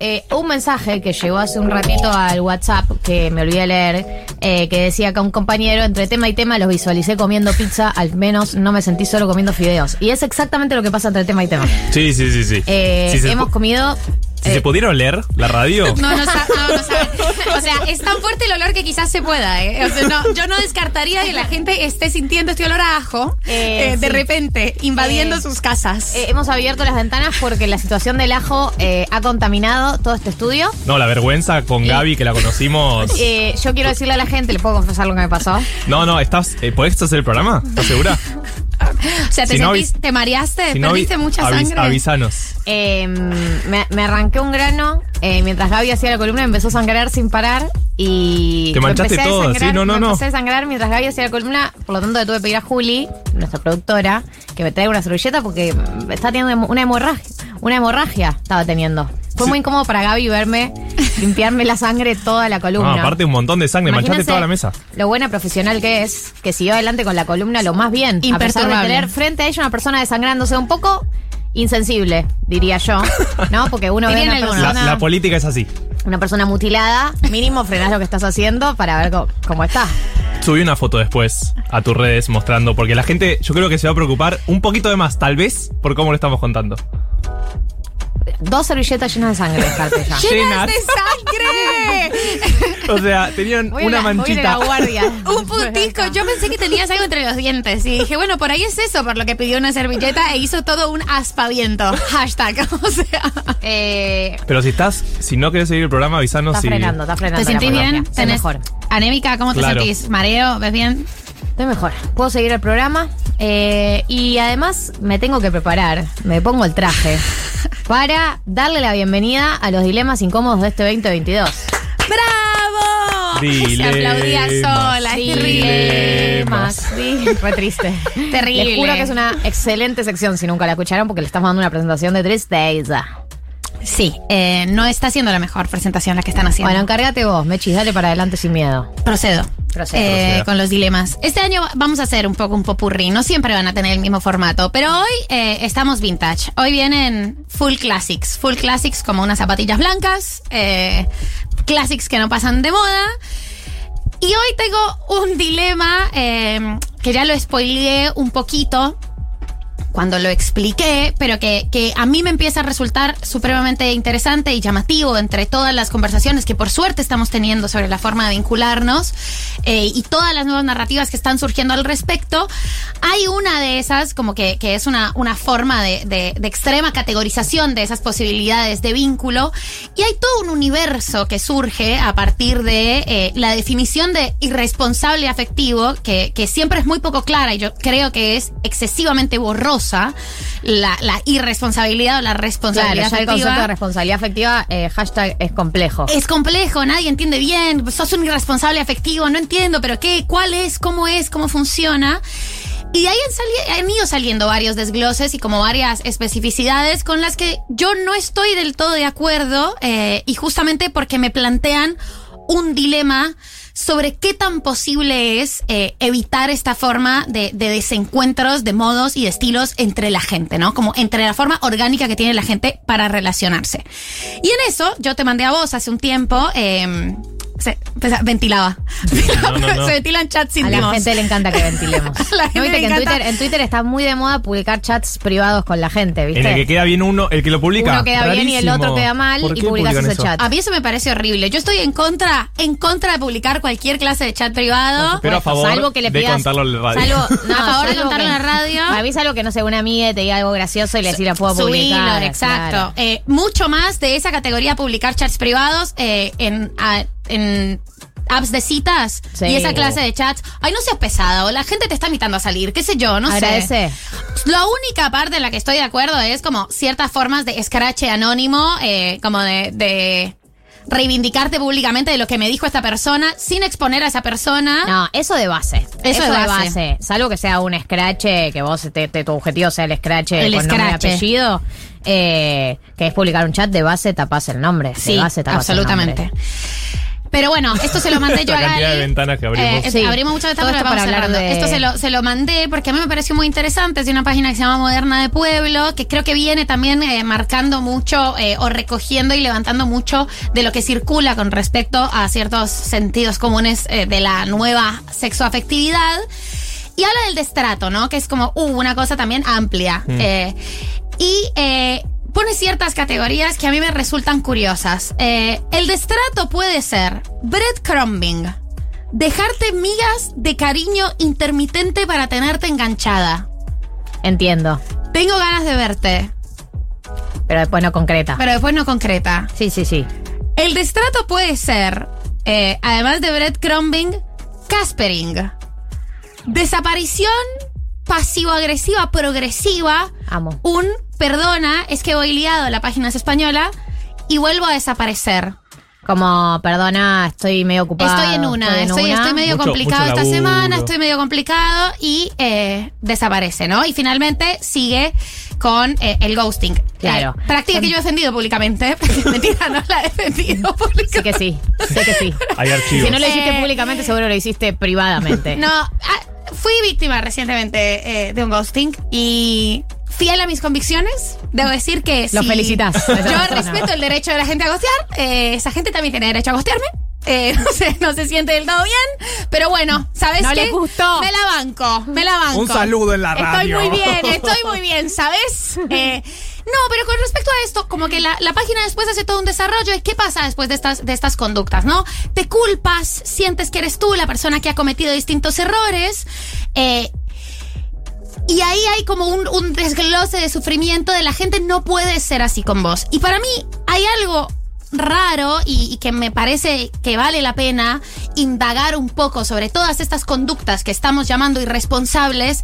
eh, un mensaje que llegó hace un ratito al WhatsApp que me olvidé leer, eh, que decía que un compañero entre tema y tema los visualicé comiendo pizza, al menos no me sentí solo comiendo fideos. Y es exactamente lo que pasa entre tema y tema. Sí, sí, sí, sí. Eh, Si hemos comido... Si se pudieron leer la radio. No, no, no, no sabe. O sea, es tan fuerte el olor que quizás se pueda, ¿eh? O sea, no, yo no descartaría que la gente esté sintiendo este olor a ajo Eh, eh, de sí. repente, invadiendo Eh, sus casas. eh, hemos abierto las ventanas porque la situación del ajo eh, ha contaminado todo este estudio. No, la vergüenza con Gaby que la conocimos. Eh, yo quiero decirle a la gente, ¿le puedo confesar lo que me pasó? No, no, estás. Eh, ¿Podés hacer el programa? ¿Estás segura? o sea, te, si sentís- te mareaste, Si perdiste mucha sangre. Avísanos. Eh, me, me arranqué un grano eh, mientras Gaby hacía la columna, empezó a sangrar sin parar y. Te manchaste todo, sí, no, no, me no. Empecé a sangrar mientras Gaby hacía la columna, por lo tanto le tuve que pedir a Juli, nuestra productora, que me traiga una servilleta porque está teniendo una hemorragia. Una hemorragia estaba teniendo. Fue Sí. muy incómodo para Gaby verme limpiarme la sangre toda la columna. No, aparte un montón de sangre, manchaste Imagínense toda la mesa. Lo buena profesional que es, que siguió adelante con la columna lo más bien. A pesar de tener frente a ella una persona desangrándose un poco insensible, diría yo. ¿No? Porque uno ve una algunos. La, persona, la política es así. una persona mutilada, mínimo frenás lo que estás haciendo para ver co- cómo está. Subí una foto después a tus redes mostrando, porque la gente yo creo que se va a preocupar un poquito de más, tal vez, por cómo lo estamos contando. Dos servilletas llenas de sangre, ya. Llenas. de sangre! O sea, tenían Voy a una la- voy a manchita. la guardia. Un puntisco. Yo pensé que tenías algo entre los dientes. Y dije, bueno, por ahí es eso, por lo que pidió una servilleta e hizo todo un aspaviento. Hashtag. O sea. Eh, Pero si estás, si no querés seguir el programa, avisanos está si. frenando, está frenando. ¿Te sentís bien? ¿Tenés mejor. anémica? ¿Cómo te Claro. sentís? ¿Mareo? ¿Ves bien? Estoy mejor. Puedo seguir el programa. eh, y además me tengo que preparar. Me pongo el traje. Para darle la bienvenida a los dilemas incómodos de este 2022. ¡Bravo! Dilemas, Se aplaudía sola. Dilemas. Sí, fue triste. Terrible. Les juro que es una excelente sección si nunca la escucharon porque le estamos dando una presentación de tristeza. Sí, eh, no está siendo la mejor presentación la que están haciendo. Bueno, encárgate vos, Mechis, dale para adelante sin miedo. Procedo. Procedo. Eh, con los dilemas. Este año vamos a hacer un poco un popurrí. No siempre van a tener el mismo formato, pero hoy eh, estamos vintage. Hoy vienen full classics. Full classics como unas zapatillas blancas, eh, classics que no pasan de moda. Y hoy tengo un dilema eh, que ya lo spoileé un poquito cuando lo expliqué, pero que, que a mí me empieza a resultar supremamente interesante y llamativo entre todas las conversaciones que por suerte estamos teniendo sobre la forma de vincularnos eh, y todas las nuevas narrativas que están surgiendo al respecto. Hay una de esas, como que, que es una, una forma de, de- de extrema categorización de esas posibilidades de vínculo y hay todo un universo que surge a partir de eh, la definición de irresponsable afectivo, que, que siempre es muy poco clara y yo creo que es excesivamente borrosa la, la irresponsabilidad o la Claro, responsabilidad ya el concepto de afectiva. responsabilidad afectiva, eh, hashtag es complejo. Es complejo, nadie entiende bien, sos un irresponsable afectivo, no entiendo, pero qué, cuál es, cómo es, cómo funciona. Y de ahí han, sali- han ido saliendo varios desgloses y como varias especificidades con las que yo no estoy del todo de acuerdo eh, y justamente porque me plantean un dilema sobre qué tan posible es eh, evitar esta forma de, de desencuentros de modos y de estilos entre la gente, ¿no? Como entre la forma orgánica que tiene la gente para relacionarse. Y en eso yo te mandé a vos hace un tiempo, eh, se, pues, ventilaba. No, no, no. se ventilan chats A la gente le encanta que ventilemos. A la gente ¿No viste le que en Twitter, en Twitter está muy de moda publicar chats privados con la gente, ¿viste? En el que queda bien uno, el que lo publica. Uno queda bien y el otro queda mal ¿Por y publicas ese eso? chat. A mí eso me parece horrible. Yo estoy en contra, en contra de publicar cualquier clase de chat privado. Pero a favor salvo que le de pidas, contarlo en la radio. Salvo, no, A favor de salvo contarlo que- en la radio. Para mí es algo que no sé, una amiga te diga algo gracioso y le decir la puedo Subilo, publicar. exacto. claro. Eh, mucho más de esa categoría publicar chats privados eh, en, a- en apps de citas Sí. y esa clase de chats. Ay, no seas pesado, la gente te está invitando a salir, qué sé yo, no Agradece. sé. La única parte en la que estoy de acuerdo es como ciertas formas de scratch anónimo, eh, como de, de reivindicarte públicamente de lo que me dijo esta persona sin exponer a esa persona. No, eso de base. Eso de base. Salvo que sea un scratch, que vos te, te- tu objetivo sea el scratch El con nombre y scratch. apellido, eh, que es publicar un chat de base, tapás el nombre. Sí, de base tapás el absolutamente. nombre. Pero bueno, esto se lo mandé yo a cantidad Gali. de ventanas que abrimos. Eh, Sí. Abrimos muchas ventanas esto pero para vamos cerrando. de- Esto se lo, se lo mandé porque a mí me pareció muy interesante. Es de una página que se llama Moderna de Pueblo, que creo que viene también eh, marcando mucho eh, o recogiendo y levantando mucho de lo que circula con respecto a ciertos sentidos comunes eh, de la nueva sexoafectividad. Y habla del destrato, ¿no? Que es como uh, una cosa también amplia. Eh, y eh, pone ciertas categorías que a mí me resultan curiosas. Eh, el destrato puede ser breadcrumbing, dejarte migas de cariño intermitente para tenerte enganchada. Entiendo. Tengo ganas de verte, Pero después no concreta. pero después no concreta. Sí, sí, sí. El destrato puede ser, eh, además de breadcrumbing, caspering. Desaparición pasivo-agresiva progresiva. Amo. Un perdona, es que voy liado, la página es española, y vuelvo a desaparecer. Como, perdona, estoy medio ocupada. Estoy en una, en estoy, una. estoy medio Mucho- complicado mucho esta semana, estoy medio complicado y eh, desaparece, ¿no? Y finalmente sigue con eh, el ghosting. Claro. Eh, práctica que yo he defendido públicamente. Mentira, no la he defendido Sí públicamente. que sí, sé que sí. Hay archivos. Si no lo hiciste Eh, públicamente, seguro lo hiciste privadamente. No, ah, fui víctima recientemente eh, de un ghosting y fiel a mis convicciones, debo decir que Lo si felicitas Yo persona. respeto el derecho de la gente a gostear, eh, esa gente también tiene derecho a gostearme. Eh, no sé, no se siente del todo bien, pero bueno, ¿sabes No qué? le gustó. Me la banco, me la banco. Un saludo en la Estoy radio. muy bien, estoy muy bien, ¿sabes? Eh, no, pero con respecto a esto, como que la, la página después hace todo un desarrollo de qué pasa después de estas, de estas conductas, ¿no? Te culpas, sientes que eres tú la persona que ha cometido distintos errores. eh, y ahí hay como un, desglose de sufrimiento de la gente no puede ser así con vos. Y para mí hay algo raro y, y que me parece que vale la pena indagar un poco sobre todas estas conductas que estamos llamando irresponsables.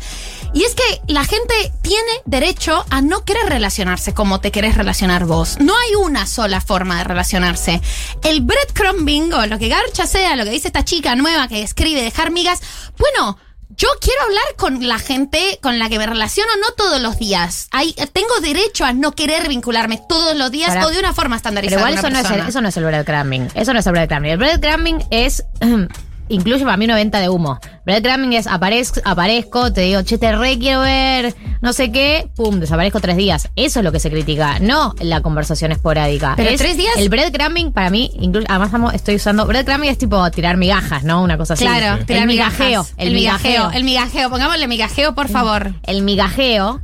Y es que la gente tiene derecho a no querer relacionarse como te querés relacionar vos. No hay una sola forma de relacionarse. El breadcrumbing o lo que garcha sea, lo que dice esta chica nueva que escribe dejar migas, bueno, yo quiero hablar con la gente con la que me relaciono no todos los días. Hay, tengo derecho a no querer vincularme todos los días o de una forma Pero estandarizada. igual con eso una no, es el, eso no es el breadcrumbing. Eso no es el breadcrumbing. El breadcrumbing es. Incluye para mí una venta de humo. Breadcrumbing es aparezco, aparezco, te digo, che, te re quiero ver, no sé qué, pum, desaparezco tres días. Eso es lo que se critica, no la conversación esporádica. Pero Es tres días- El breadcrumbing para mí, incluso, además estamos- estoy usando. Breadcrumbing es tipo tirar migajas, ¿no? Una cosa así. Claro, el tirar migajeo. migajas. El migajeo. El migajeo. Pongámosle migajeo, por favor. El migajeo,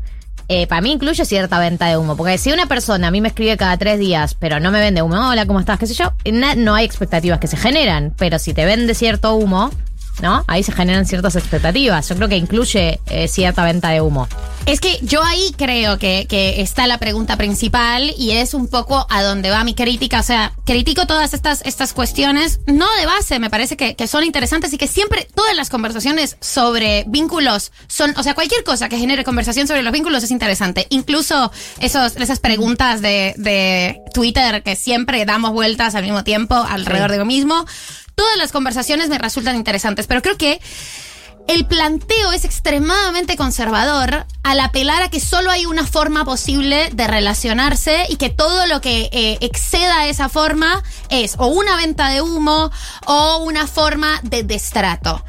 eh, para mí incluye cierta venta de humo. Porque si una persona a mí me escribe cada tres días, pero no me vende humo, hola, ¿cómo estás? ¿Qué sé yo? na- no hay expectativas que se generan. Pero si te vende cierto humo, ¿no? Ahí se generan ciertas expectativas. Yo creo que incluye eh, cierta venta de humo. Es que yo ahí creo que, que está la pregunta principal y es un poco a donde va mi crítica. O sea, critico todas estas, estas cuestiones, no de base, me parece que, que son interesantes y que siempre todas las conversaciones sobre vínculos son, o sea, cualquier cosa que genere conversación sobre los vínculos es interesante. Incluso esos, esas preguntas de, de Twitter que siempre damos vueltas al mismo tiempo alrededor de lo mismo. Todas las conversaciones me resultan interesantes, pero creo que el planteo es extremadamente conservador al apelar a que solo hay una forma posible de relacionarse y que todo lo que eh, exceda esa forma es o una venta de humo o una forma de destrato.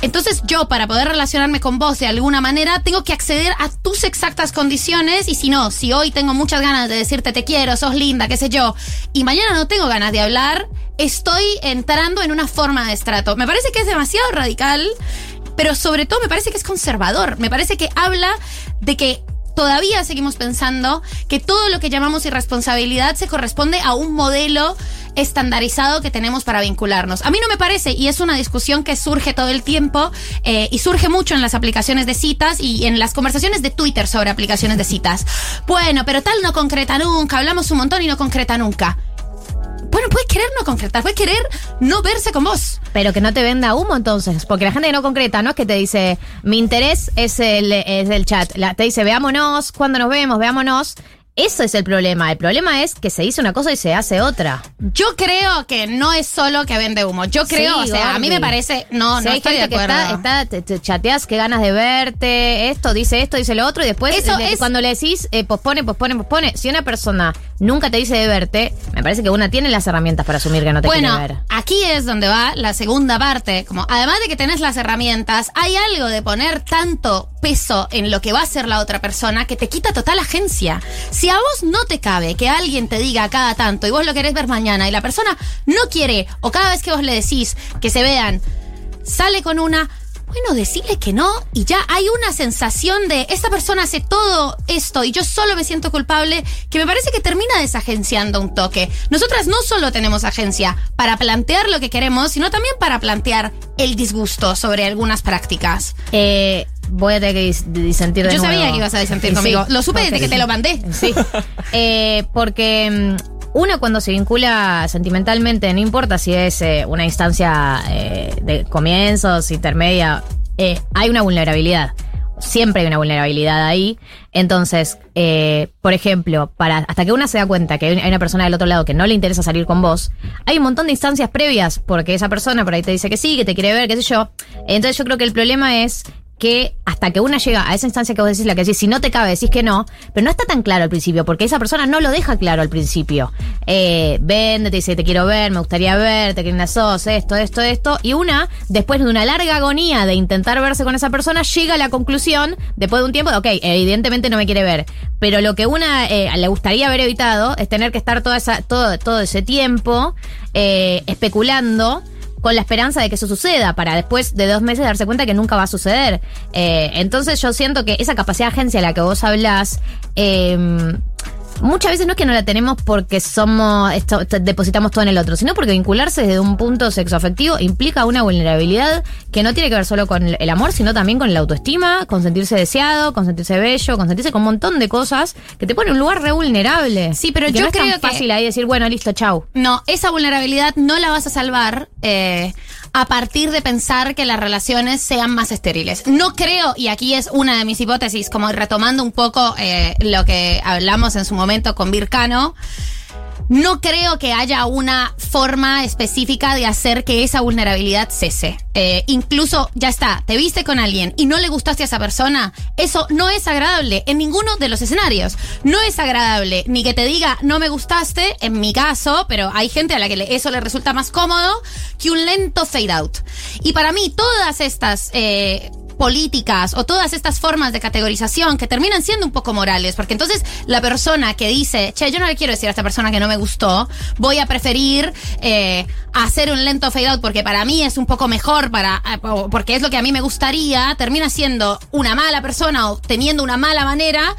Entonces yo para poder relacionarme con vos de alguna manera tengo que acceder a tus exactas condiciones y si no, si hoy tengo muchas ganas de decirte te quiero, sos linda, qué sé yo, y mañana no tengo ganas de hablar, estoy entrando en una forma de estrato. Me parece que es demasiado radical, pero sobre todo me parece que es conservador, me parece que habla de que todavía seguimos pensando que todo lo que llamamos irresponsabilidad se corresponde a un modelo estandarizado que tenemos para vincularnos. A mí no me parece, y es una discusión que surge todo el tiempo, eh, y surge mucho en las aplicaciones de citas y en las conversaciones de Twitter sobre aplicaciones de citas. Bueno, pero tal no concreta nunca, hablamos un montón y no concreta nunca. Bueno, puede querer no concretar, puede querer no verse con vos. Pero que no te venda humo entonces, porque la gente que no concreta, no es que te dice, mi interés es el, es el chat, La- te dice, veámonos, cuando nos vemos, veámonos. Eso es el problema. El problema es que se dice una cosa y se hace otra. Yo creo que no es solo que vende humo. Yo creo, Sí, o sea, a mí me parece, no, no hay estoy de gente que acuerdo. está, está te, te chateas, qué ganas de verte, esto, dice esto, dice lo otro, y después Eso eh, es- cuando le decís, eh, pospone, pospone, pospone. Si una persona nunca te dice de verte, me parece que una tiene las herramientas para asumir que no te Bueno, quiere ver. aquí es donde va la segunda parte. Como además de que tenés las herramientas, hay algo de poner tanto peso en lo que va a hacer la otra persona que te quita total agencia. Si a vos no te cabe que alguien te diga cada tanto y vos lo querés ver mañana y la persona no quiere, o cada vez que vos le decís que se vean, sale con una. Bueno, decirle que no y ya hay una sensación de esta persona hace todo esto y yo solo me siento culpable que me parece que termina desagenciando un toque. Nosotras no solo tenemos agencia para plantear lo que queremos, sino también para plantear el disgusto sobre algunas prácticas. Eh, voy a tener que dis- disentir de Yo nuevo. sabía que ibas a disentir Sí, conmigo. Lo supe desde que te lo mandé. Sí. Eh, porque mm, uno cuando se vincula sentimentalmente, no importa si es eh, una instancia eh, de comienzos, intermedia, eh, hay una vulnerabilidad. Siempre hay una vulnerabilidad ahí. Entonces, por ejemplo, para hasta que una se da cuenta que hay una persona del otro lado que no le interesa salir con vos, hay un montón de instancias previas, porque esa persona por ahí te dice que sí, que te quiere ver, qué sé yo. Entonces yo creo que el problema es que hasta que una llega a esa instancia que vos decís, la que decís, si no te cabe, decís que no, pero no está tan claro al principio, porque esa persona no lo deja claro al principio. Eh, vende, te dice, te quiero ver, me gustaría verte, que linda sos, esto, esto, esto, y una, después de una larga agonía de intentar verse con esa persona, llega a la conclusión, después de un tiempo, de, ok, evidentemente no me quiere ver, pero lo que una eh, le gustaría haber evitado es tener que estar toda esa, todo, todo ese tiempo eh, especulando con la esperanza de que eso suceda, para después de dos meses darse cuenta que nunca va a suceder. Eh, entonces yo siento que esa capacidad de agencia a la que vos hablás, eh, muchas veces no es que no la tenemos porque somos, esto, depositamos todo en el otro, sino porque vincularse desde un punto sexoafectivo implica una vulnerabilidad que no tiene que ver solo con el- amor, sino también con la autoestima, con sentirse deseado, con sentirse bello, con sentirse con un montón de cosas que te pone en un lugar re vulnerable. Sí, pero que yo no es tan creo que- fácil ahí decir, bueno, listo, chau. No, esa vulnerabilidad no la vas a salvar eh, a partir de pensar que las relaciones sean más estériles. No creo, y aquí es una de mis hipótesis, como retomando un poco eh, lo que hablamos en su momento con Vircano. No creo que haya una forma específica de hacer que esa vulnerabilidad cese. Eh, incluso, ya está, te viste con alguien y no le gustaste a esa persona, eso no es agradable en ninguno de los escenarios. No es agradable ni que te diga no me gustaste, en mi caso, pero hay gente a la que eso le resulta más cómodo que un lento fade out. Y para mí, todas estas... eh, políticas o todas estas formas de categorización que terminan siendo un poco morales, porque entonces la persona que dice, che, yo no le quiero decir a esta persona que no me gustó, voy a preferir eh, hacer un lento fade out porque para mí es un poco mejor, para, eh, porque es lo que a mí me gustaría, termina siendo una mala persona o teniendo una mala manera,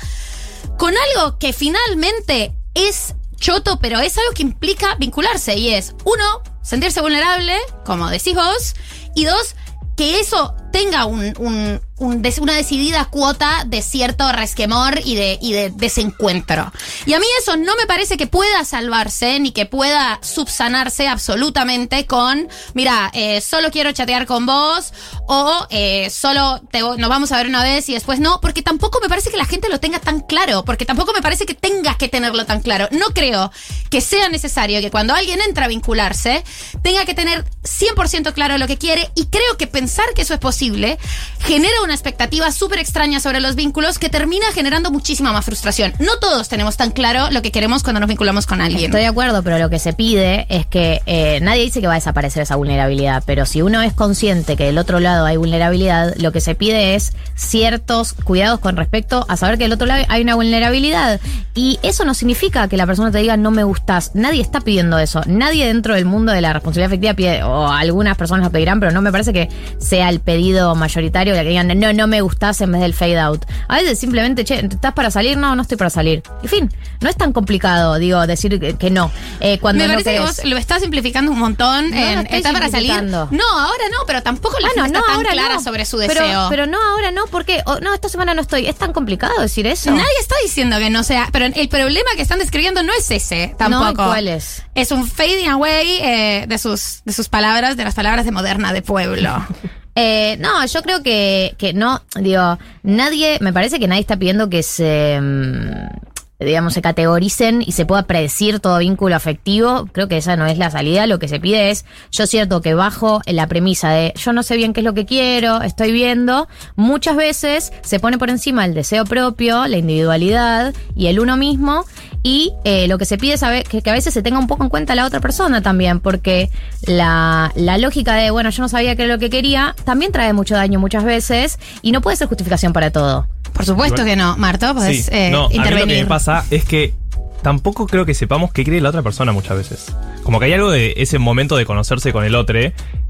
con algo que finalmente es choto, pero es algo que implica vincularse y es, uno, sentirse vulnerable, como decís vos, y dos, que eso tenga un, un- una decidida cuota de cierto resquemor y de, desencuentro. Y a mí eso no me parece que pueda salvarse ni que pueda subsanarse absolutamente con, mira, eh, solo quiero chatear con vos o eh, solo nos vamos a ver una vez y después no, porque tampoco me parece que la gente lo tenga tan claro, porque tampoco me parece que tengas que tenerlo tan claro. No creo que sea necesario que cuando alguien entra a vincularse tenga que tener 100% claro lo que quiere y creo que pensar que eso es posible genera una expectativa súper extraña sobre los vínculos que termina generando muchísima más frustración. No todos tenemos tan claro lo que queremos cuando nos vinculamos con alguien. Estoy de acuerdo, pero lo que se pide es que eh, nadie dice que va a desaparecer esa vulnerabilidad, pero si uno es consciente que del otro lado hay vulnerabilidad, lo que se pide es ciertos cuidados con respecto a saber que del otro lado hay una vulnerabilidad. Y eso no significa que la persona te diga no me gustas. Nadie está pidiendo eso. Nadie dentro del mundo de la responsabilidad afectiva pide, o algunas personas lo pedirán, pero no me parece que sea el pedido mayoritario de que digan no, no me gustas en vez del fade out. A veces simplemente, che, ¿estás para salir? No, no estoy para salir. En fin, no es tan complicado, digo, decir que, que no. Eh, cuando Me no que vos lo estás simplificando un montón No, no en estoy ¿está para salir? No, ahora no, pero tampoco la gente está tan clara no. sobre su Pero- deseo. Pero, no, ahora no, porque oh, no, esta semana no estoy. Es tan complicado decir eso. Nadie está diciendo que no sea, pero el problema que están describiendo no es ese tampoco. No, ¿cuál es? Es un fading away eh, de sus de sus palabras, de las palabras de moderna de pueblo. Eh, no, yo creo que, que no, digo, nadie, me parece que nadie está pidiendo que se, mm, digamos, se categoricen y se pueda predecir todo vínculo afectivo, creo que esa no es la salida. Lo que se pide es, yo cierto que bajo la premisa de yo no sé bien qué es lo que quiero, estoy viendo, muchas veces se pone por encima el deseo propio, la individualidad y el uno mismo. Y eh, lo que se pide es saber que, que a veces se tenga un poco en cuenta la otra persona también, porque la, la lógica de, bueno, yo no sabía qué era lo que quería, también trae mucho daño muchas veces y no puede ser justificación para todo. Por supuesto que no. Marto, podés Sí. eh, no, a mí lo que intervenir. me pasa es que tampoco creo que sepamos qué cree la otra persona muchas veces. Como que hay algo de ese momento de conocerse con el otro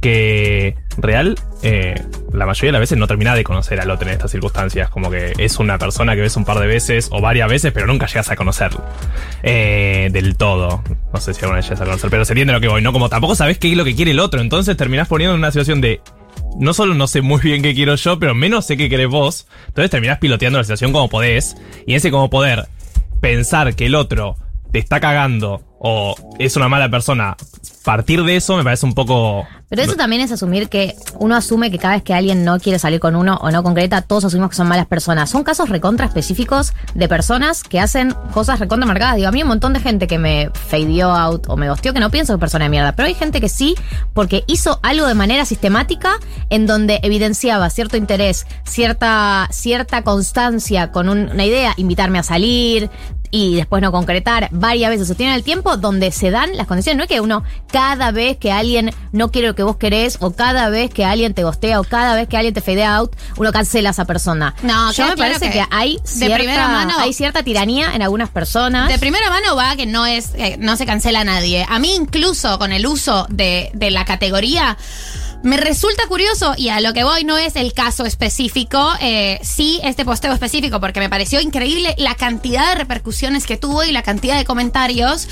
que real, eh, la mayoría de las veces no termina de conocer al otro en estas circunstancias. Como que es una persona que ves un par de veces o varias veces, pero nunca llegas a conocerlo. Eh, del todo. No sé si alguna vez llegas a conocer, pero se entiende lo que voy, ¿no? Como tampoco sabes qué es lo que quiere el otro. Entonces terminás poniendo en una situación de no solo no sé muy bien qué quiero yo, pero menos sé qué querés vos. Entonces terminás piloteando la situación como podés. Y ese como poder pensar que el otro te está cagando o es una mala persona, partir de eso me parece un poco... Pero eso también es asumir que uno asume que cada vez que alguien no quiere salir con uno o no concreta, todos asumimos que son malas personas. Son casos recontra específicos de personas que hacen cosas recontra marcadas. Digo, a mí un montón de gente que me fadeó out o me gosteó que no pienso que es persona de mierda. Pero hay gente que sí, porque hizo algo de manera sistemática en donde evidenciaba cierto interés, cierta, cierta constancia con un- una idea, invitarme a salir, y después no concretar varias veces sostiene el tiempo donde se dan las condiciones. No es que uno cada vez que alguien no quiere lo que vos querés o cada vez que alguien te gostea o cada vez que alguien te fade out, uno cancela a esa persona. No, yo me claro parece que que, hay, de cierta, primera mano- hay cierta tiranía en algunas personas. De primera mano va que no es, eh, no se cancela a nadie. A mí incluso con el uso de, de la categoría. Me resulta curioso, y a lo que voy no es el caso específico, eh, sí este posteo específico, porque me pareció increíble la cantidad de repercusiones que tuvo y la cantidad de comentarios.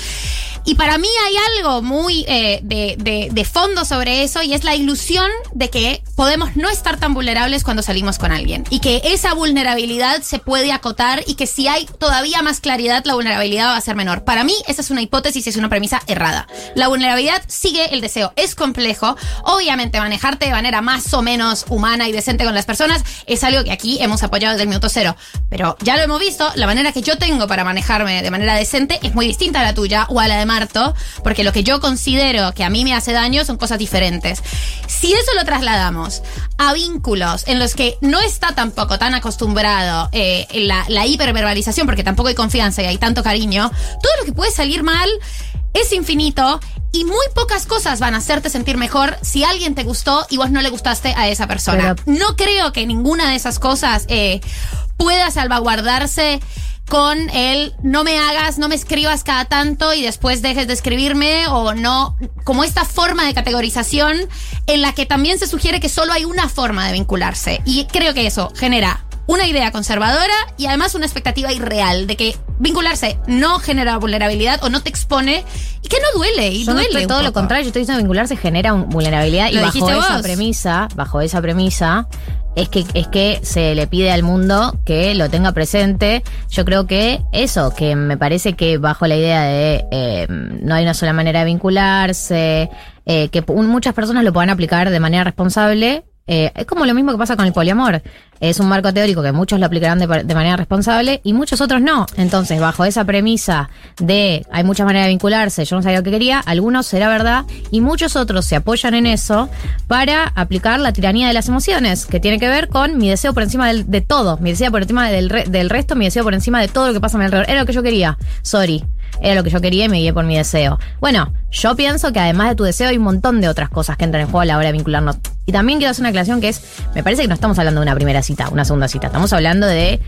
Y para mí hay algo muy eh, de, de- de fondo sobre eso y es la ilusión de que podemos no estar tan vulnerables cuando salimos con alguien. Y que esa vulnerabilidad se puede acotar y que si hay todavía más claridad, la vulnerabilidad va a ser menor. Para mí, esa es una hipótesis y es una premisa errada. La vulnerabilidad sigue el deseo. Es complejo. Obviamente, manejarte de manera más o menos humana y decente con las personas es algo que aquí hemos apoyado desde el minuto cero. Pero ya lo hemos visto, la manera que yo tengo para manejarme de manera decente es muy distinta a la tuya o a la de Marto, porque lo que yo considero que a mí me hace daño son cosas diferentes. Si eso lo trasladamos a vínculos en los que no está tampoco tan acostumbrado eh, la, la hiperverbalización, porque tampoco hay confianza y hay tanto cariño, todo lo que puede salir mal es infinito y muy pocas cosas van a hacerte sentir mejor si alguien te gustó y vos no le gustaste a esa persona. Pero- no creo que ninguna de esas cosas eh, pueda salvaguardarse con el no me hagas, no me escribas cada tanto y después dejes de escribirme o no, como esta forma de categorización en la que también se sugiere que solo hay una forma de vincularse. Y creo que eso genera una idea conservadora y además una expectativa irreal de que vincularse no genera vulnerabilidad o no te expone y que no duele. Y Yo no duele. estoy un todo lo contrario, yo estoy diciendo vincularse genera un- vulnerabilidad y bajo dijiste esa vos. premisa, bajo esa premisa, es que, es que se le pide al mundo que lo tenga presente. Yo creo que eso, que me parece que bajo la idea de eh, no hay una sola manera de vincularse, eh, que muchas personas lo puedan aplicar de manera responsable. Eh, es como lo mismo que pasa con el poliamor. Es un marco teórico que muchos lo aplicarán de, manera responsable y muchos otros no. Entonces, bajo esa premisa de hay muchas maneras de vincularse, yo no sabía lo que quería, algunos será verdad y muchos otros se apoyan en eso para aplicar la tiranía de las emociones, que tiene que ver con mi deseo por encima del- de todo, mi deseo por encima del, del resto, mi deseo por encima de todo lo que pasa a mi alrededor. Era lo que yo quería. Sorry. Era lo que yo quería y me guié por mi deseo. Bueno, yo pienso que además de tu deseo hay un montón de otras cosas que entran en juego a la hora de vincularnos. Y también quiero hacer una aclaración que es, me parece que no estamos hablando de una primera cita, una segunda cita. Estamos hablando de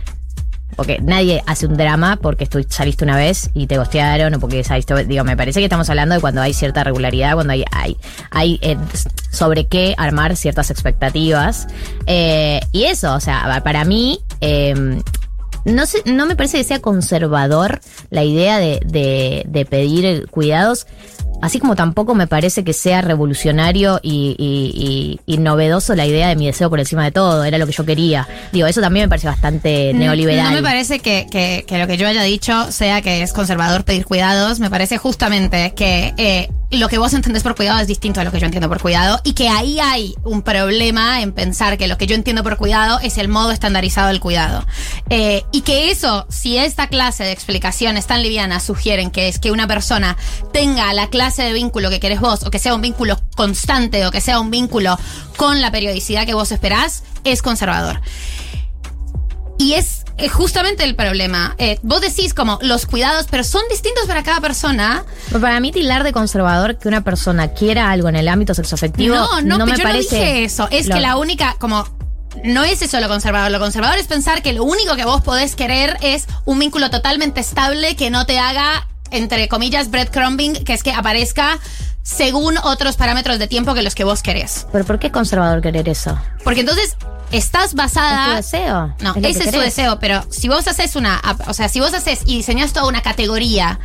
porque nadie hace un drama porque saliste una vez y te gostearon o porque saliste. Digo, me parece que estamos hablando de cuando hay cierta regularidad, cuando hay, hay, hay eh, sobre qué armar ciertas expectativas. Eh, y eso, o sea, para mí. eh, no, no me parece que sea conservador la idea de, de, de pedir cuidados, así como tampoco me parece que sea revolucionario y, y- y- y novedoso la idea de mi deseo por encima de todo, era lo que yo quería. Digo, eso también me parece bastante neoliberal. No me parece que, que- que lo que yo haya dicho sea que es conservador pedir cuidados. Me parece justamente que eh, lo que vos entendés por cuidado es distinto a lo que yo entiendo por cuidado y que ahí hay un problema en pensar que lo que yo entiendo por cuidado es el modo estandarizado del cuidado. Eh, y que eso, si esta clase de explicaciones tan livianas sugieren que es que una persona tenga la clase de vínculo que querés vos o que sea un vínculo constante o que sea un vínculo con la periodicidad que vos esperás, es conservador. Y es eh, justamente el problema. Eh, vos decís como los cuidados, pero son distintos para cada persona. Pero para mí, tilar de conservador que una persona quiera algo en el ámbito sexoafectivo No, no, no me yo parece. no dije eso. Es lo- que la única, como. No es eso lo conservador. Lo conservador es pensar que lo único que vos podés querer es un vínculo totalmente estable que no te haga, entre comillas, breadcrumbing, que es que aparezca según otros parámetros de tiempo que los que vos querés. ¿Pero por qué conservador querer eso? Porque entonces estás basada. ¿Es tu deseo? No, ¿Es lo ese es tu deseo, pero si vos haces una, o sea, si vos haces y diseñas toda una categoría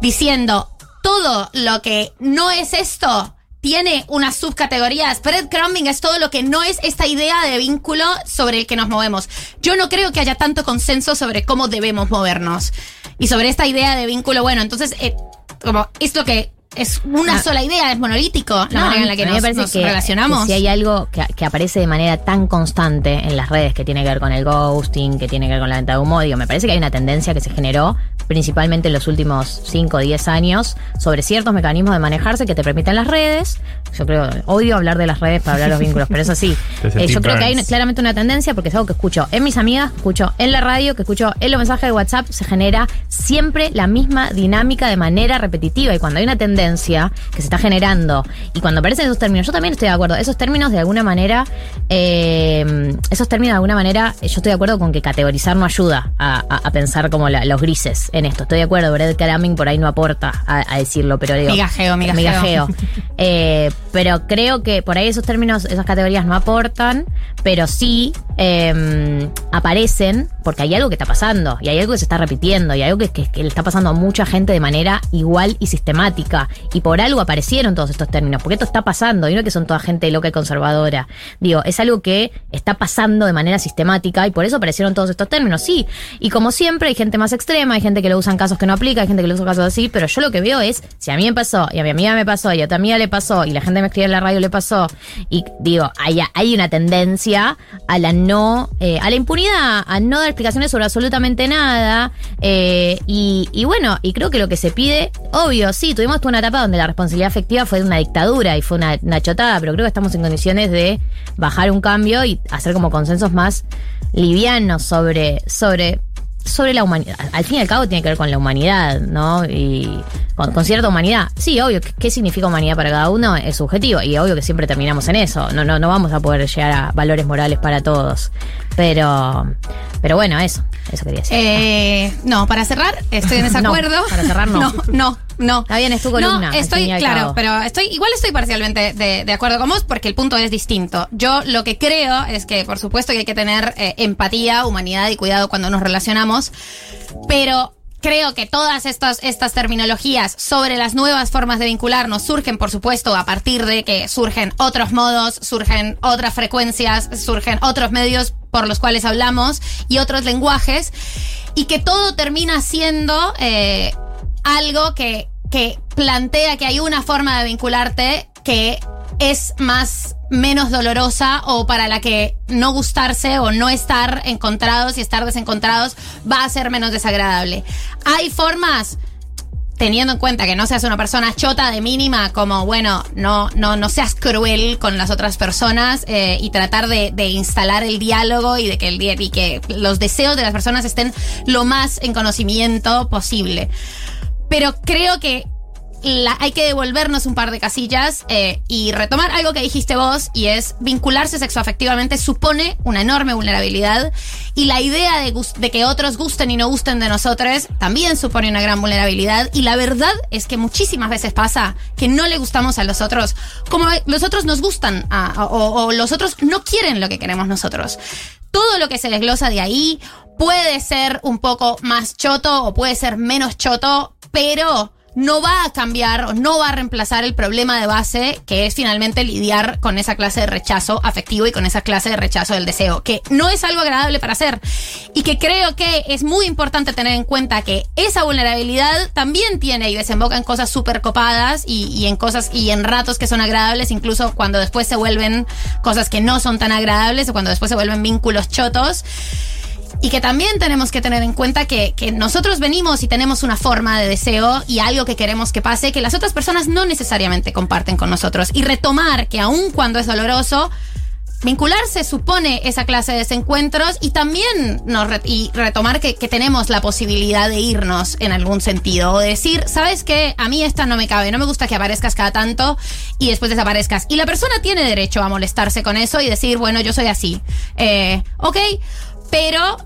diciendo todo lo que no es esto tiene unas subcategorías. Breadcrumbing es todo lo que no es esta idea de vínculo sobre el que nos movemos. Yo no creo que haya tanto consenso sobre cómo debemos movernos. Y sobre esta idea de vínculo, bueno, entonces, eh, como es lo que es una Ah. sola idea, es monolítico la No, manera en la que nos, me parece nos que, relacionamos. que si hay algo que, que aparece de manera tan constante en las redes que tiene que ver con el ghosting, que tiene que ver con la venta de humo, digo, me parece que hay una tendencia que se generó principalmente en los últimos 5 o 10 años sobre ciertos mecanismos de manejarse que te permiten las redes. Yo creo, odio hablar de las redes para hablar de los vínculos, pero eso sí. Eh, yo creo que hay claramente una tendencia porque es algo que escucho en mis amigas, que escucho en la radio, que escucho en los mensajes de WhatsApp, se genera siempre la misma dinámica de manera repetitiva y cuando hay una tendencia que se está generando y cuando aparecen esos términos, yo también estoy de acuerdo, esos términos de alguna manera, eh, esos términos de alguna manera, yo estoy de acuerdo con que categorizar no ayuda a, a- a pensar como la- los grises en esto, estoy de acuerdo, breadcrumbing por ahí no aporta a, a decirlo, pero digo... Migajeo, migajeo. Migajeo. Eh, pero creo que por ahí esos términos, esas categorías no aportan, pero sí eh, aparecen porque hay algo que está pasando y hay algo que se está repitiendo y hay algo que, que- que le está pasando a mucha gente de manera igual y sistemática. Y por algo aparecieron todos estos términos, porque esto está pasando y no es que son toda gente loca y conservadora. Digo, es algo que está pasando de manera sistemática y por eso aparecieron todos estos términos. Sí, y como siempre hay gente más extrema, hay gente que lo usa en casos que no aplica, hay gente que lo usa en casos así, pero yo lo que veo es, si a mí me pasó, y a mi amiga me pasó, y a tu amiga le pasó, y la gente me escribe en la radio le pasó, y digo, hay, hay una tendencia a la no, eh, a la impunidad, a no dar explicaciones sobre absolutamente nada, eh, y, y bueno, y creo que lo que se pide, obvio, sí, tuvimos toda una etapa donde la responsabilidad afectiva fue de una dictadura y fue una, una chotada, pero creo que estamos en condiciones de bajar un cambio y hacer como consensos más livianos sobre, sobre sobre la humanidad. Al fin y al cabo tiene que ver con la humanidad, ¿no? Y con, con cierta humanidad. Sí, obvio, ¿qué- ¿qué significa humanidad para cada uno? Es subjetivo. Y obvio que siempre terminamos en eso. No, no, no vamos a poder llegar a valores morales para todos. Pero, pero bueno, eso. Eso quería decir. Eh, no, para cerrar, estoy en No, desacuerdo. para cerrar, no. No, no, no. Está bien, es tu columna, No, estoy, claro, pero estoy, igual estoy parcialmente de, de acuerdo con vos porque el punto es distinto. Yo lo que creo es que, por supuesto, que hay que tener eh, empatía, humanidad y cuidado cuando nos relacionamos, pero creo que todas estas, estas terminologías sobre las nuevas formas de vincularnos surgen, por supuesto, a partir de que surgen otros modos, surgen otras frecuencias, surgen otros medios por los cuales hablamos y otros lenguajes, y que todo termina siendo eh, algo que, que plantea que hay una forma de vincularte que es más menos dolorosa o para la que no gustarse o no estar encontrados y estar desencontrados va a ser menos desagradable. Hay formas teniendo en cuenta que no seas una persona chota de mínima, como bueno, no, no, no seas cruel con las otras personas eh, y tratar de, de instalar el diálogo y de que el y que los deseos de las personas estén lo más en conocimiento posible. Pero creo que hay que devolvernos un par de casillas eh, y retomar algo que dijiste vos y es vincularse sexoafectivamente supone una enorme vulnerabilidad y la idea de, que otros gusten y no gusten de nosotros también supone una gran vulnerabilidad y la verdad es que muchísimas veces pasa que no le gustamos a los otros como los otros nos gustan o los otros no quieren lo que queremos nosotros. Todo lo que se desglosa de ahí puede ser un poco más choto o puede ser menos choto, pero no va a cambiar o no va a reemplazar el problema de base que es finalmente lidiar con esa clase de rechazo afectivo y con esa clase de rechazo del deseo, que no es algo agradable para hacer y que creo que es muy importante tener en cuenta que esa vulnerabilidad también tiene y desemboca en cosas súper copadas y, y en cosas y en ratos que son agradables, incluso cuando después se vuelven cosas que no son tan agradables o cuando después se vuelven vínculos chotos. Y que también tenemos que tener en cuenta que, que nosotros venimos y tenemos una forma de deseo y algo que queremos que pase que las otras personas no necesariamente comparten con nosotros. Y retomar que aun cuando es doloroso, vincularse supone esa clase de desencuentros y también nos re- y retomar que, que tenemos la posibilidad de irnos en algún sentido o decir, ¿sabes qué? A mí esta no me cabe, no me gusta que aparezcas cada tanto y después desaparezcas. Y la persona tiene derecho a molestarse con eso y decir, bueno, yo soy así. Eh, ok, pero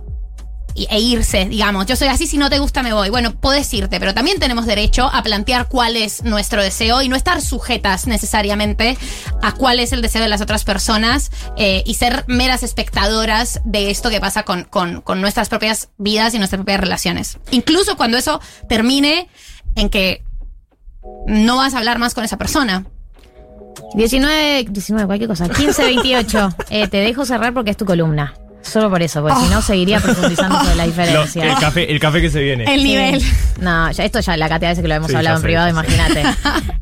e irse, digamos. Yo soy así, si no te gusta me voy. Bueno, puedes irte, pero también tenemos derecho a plantear cuál es nuestro deseo y no estar sujetas necesariamente a cuál es el deseo de las otras personas eh, y ser meras espectadoras de esto que pasa con, con, con nuestras propias vidas y nuestras propias relaciones. Incluso cuando eso termine en que no vas a hablar más con esa persona. 19, 19, cualquier cosa. 15, 28. Eh, te dejo cerrar porque es tu columna. Solo por eso, porque si no seguiría profundizando sobre la Lo- diferencia. el, café, el café que se viene. El nivel. No, ya, esto ya la cantidad de veces que lo hemos Sí, hablado en sé, privado, imagínate.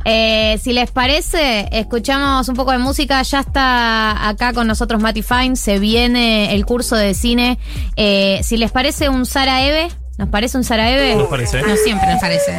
Eh, si les parece, escuchamos un poco de música. Ya está acá con nosotros Matty Fine. Se viene el curso de cine. Eh, si les parece un Sara Eve, ¿nos parece un Sara Eve? ¿Nos parece? No siempre me parece.